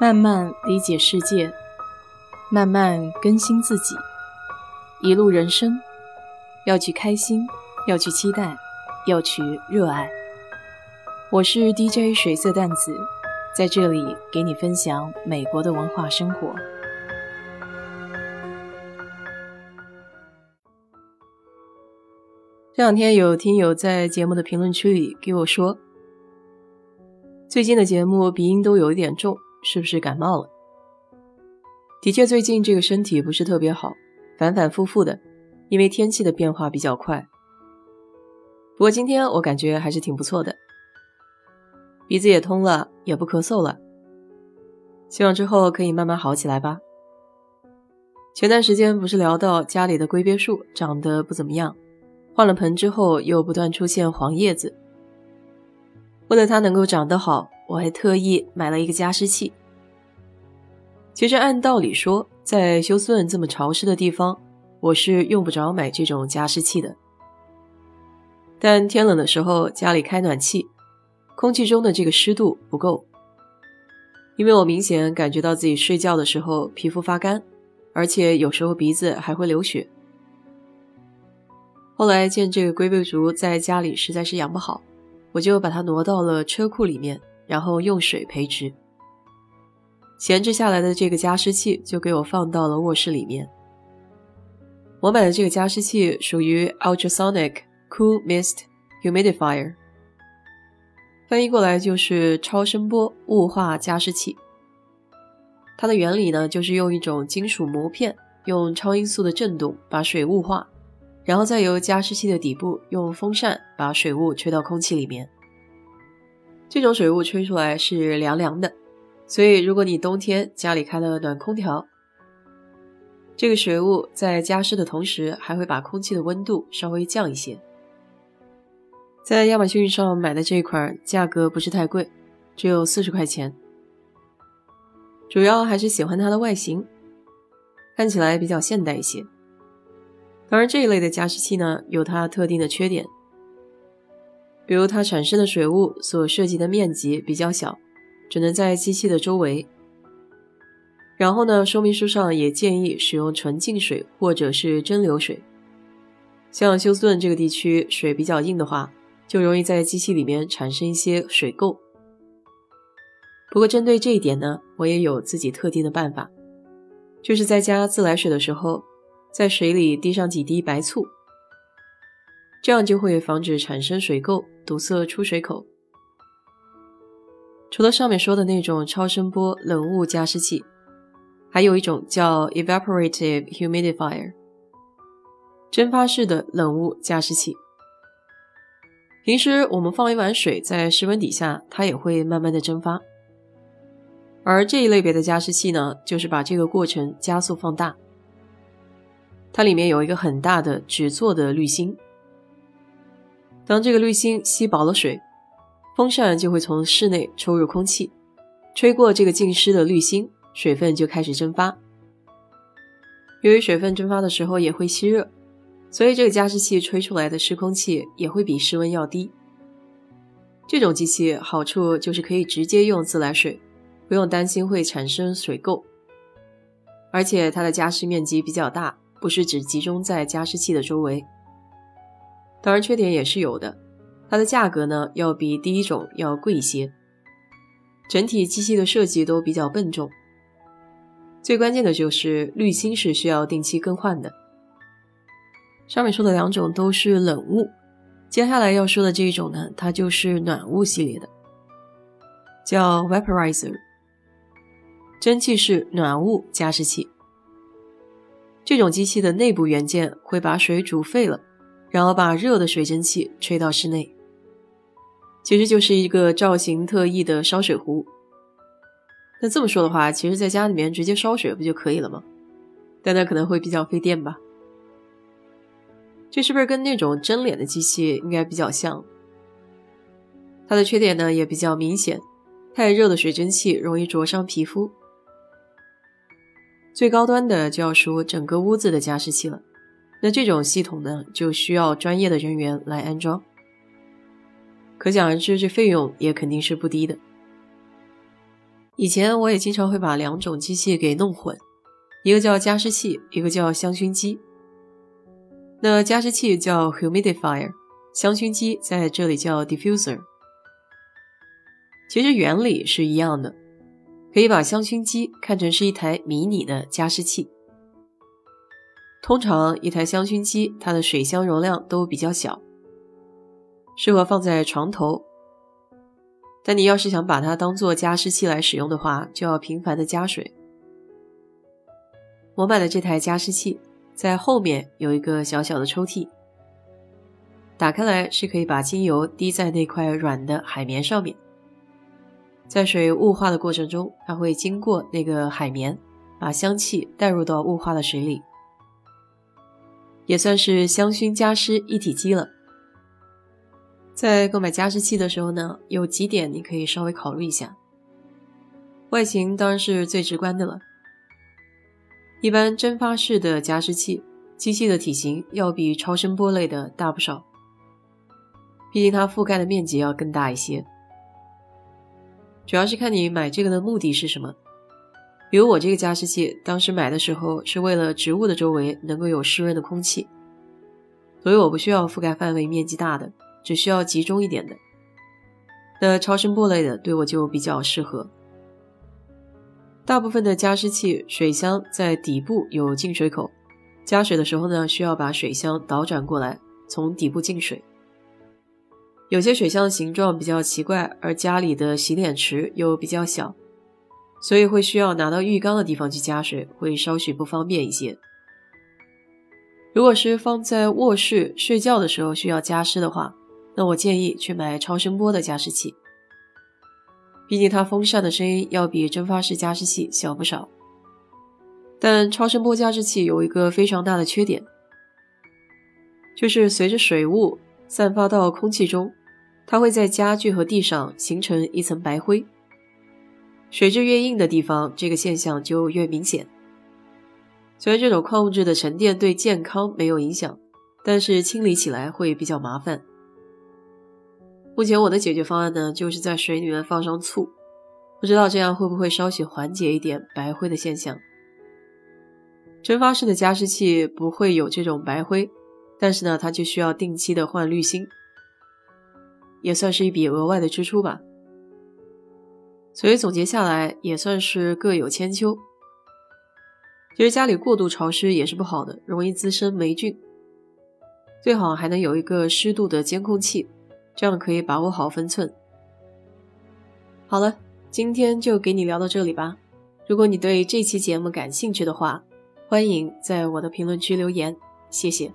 慢慢理解世界，慢慢更新自己。一路人生，要去开心，要去期待，要去热爱。我是 DJ 水色淡子，在这里给你分享美国的文化生活。这两天有听友在节目的评论区里给我说，最近的节目鼻音都有一点重。是不是感冒了？的确，最近这个身体不是特别好，反反复复的，因为天气的变化比较快。不过今天我感觉还是挺不错的，鼻子也通了，也不咳嗽了。希望之后可以慢慢好起来吧。前段时间不是聊到家里的龟鳖树长得不怎么样，换了盆之后又不断出现黄叶子。为了它能够长得好。我还特意买了一个加湿器。其实按道理说，在休斯顿这么潮湿的地方，我是用不着买这种加湿器的。但天冷的时候，家里开暖气，空气中的这个湿度不够，因为我明显感觉到自己睡觉的时候皮肤发干，而且有时候鼻子还会流血。后来见这个龟背竹在家里实在是养不好，我就把它挪到了车库里面。然后用水培植，闲置下来的这个加湿器就给我放到了卧室里面。我买的这个加湿器属于 Ultrasonic Cool Mist Humidifier，翻译过来就是超声波雾化加湿器。它的原理呢，就是用一种金属膜片，用超音速的振动把水雾化，然后再由加湿器的底部用风扇把水雾吹到空气里面。这种水雾吹出来是凉凉的，所以如果你冬天家里开了暖空调，这个水雾在加湿的同时，还会把空气的温度稍微降一些。在亚马逊上买的这款价格不是太贵，只有四十块钱。主要还是喜欢它的外形，看起来比较现代一些。当然，这一类的加湿器呢，有它特定的缺点。比如它产生的水雾所涉及的面积比较小，只能在机器的周围。然后呢，说明书上也建议使用纯净水或者是蒸馏水。像休斯顿这个地区水比较硬的话，就容易在机器里面产生一些水垢。不过针对这一点呢，我也有自己特定的办法，就是在加自来水的时候，在水里滴上几滴白醋。这样就会防止产生水垢，堵塞出水口。除了上面说的那种超声波冷雾加湿器，还有一种叫 evaporative humidifier，蒸发式的冷雾加湿器。平时我们放一碗水在室温底下，它也会慢慢的蒸发。而这一类别的加湿器呢，就是把这个过程加速放大。它里面有一个很大的纸做的滤芯。当这个滤芯吸饱了水，风扇就会从室内抽入空气，吹过这个浸湿的滤芯，水分就开始蒸发。由于水分蒸发的时候也会吸热，所以这个加湿器吹出来的湿空气也会比室温要低。这种机器好处就是可以直接用自来水，不用担心会产生水垢，而且它的加湿面积比较大，不是只集中在加湿器的周围。当然，缺点也是有的。它的价格呢，要比第一种要贵一些。整体机器的设计都比较笨重。最关键的就是滤芯是需要定期更换的。上面说的两种都是冷雾，接下来要说的这一种呢，它就是暖雾系列的，叫 Vaporizer，蒸汽式暖雾加湿器。这种机器的内部元件会把水煮沸了。然后把热的水蒸气吹到室内，其实就是一个造型特异的烧水壶。那这么说的话，其实在家里面直接烧水不就可以了吗？但那可能会比较费电吧。这是不是跟那种蒸脸的机器应该比较像？它的缺点呢也比较明显，太热的水蒸气容易灼伤皮肤。最高端的就要说整个屋子的加湿器了。那这种系统呢，就需要专业的人员来安装，可想而知，这费用也肯定是不低的。以前我也经常会把两种机器给弄混，一个叫加湿器，一个叫香薰机。那加湿器叫 humidifier，香薰机在这里叫 diffuser。其实原理是一样的，可以把香薰机看成是一台迷你的加湿器。通常一台香薰机它的水箱容量都比较小，适合放在床头。但你要是想把它当做加湿器来使用的话，就要频繁的加水。我买的这台加湿器在后面有一个小小的抽屉，打开来是可以把精油滴在那块软的海绵上面，在水雾化的过程中，它会经过那个海绵，把香气带入到雾化的水里，也算是香薰加湿一体机了。在购买加湿器的时候呢，有几点你可以稍微考虑一下。外形当然是最直观的了。一般蒸发式的加湿器，机器的体型要比超声波类的大不少，毕竟它覆盖的面积要更大一些。主要是看你买这个的目的是什么。比如我这个加湿器，当时买的时候是为了植物的周围能够有湿润的空气，所以我不需要覆盖范围面积大的。只需要集中一点的，那超声波类的对我就比较适合。大部分的加湿器水箱在底部有进水口，加水的时候呢，需要把水箱倒转过来，从底部进水。有些水箱的形状比较奇怪，而家里的洗脸池又比较小，所以会需要拿到浴缸的地方去加水，会稍许不方便一些。如果是放在卧室睡觉的时候需要加湿的话，那我建议去买超声波的加湿器，毕竟它风扇的声音要比蒸发式加湿器小不少。但超声波加湿器有一个非常大的缺点，就是随着水雾散发到空气中，它会在家具和地上形成一层白灰。水质越硬的地方，这个现象就越明显。虽然这种矿物质的沉淀对健康没有影响，但是清理起来会比较麻烦。目前我的解决方案呢，就是在水里面放上醋，不知道这样会不会稍许缓解一点白灰的现象。蒸发式的加湿器不会有这种白灰，但是呢，它就需要定期的换滤芯，也算是一笔额外的支出吧。所以总结下来，也算是各有千秋。其实家里过度潮湿也是不好的，容易滋生霉菌，最好还能有一个湿度的监控器。这样可以把握好分寸。好了，今天就给你聊到这里吧。如果你对这期节目感兴趣的话，欢迎在我的评论区留言，谢谢。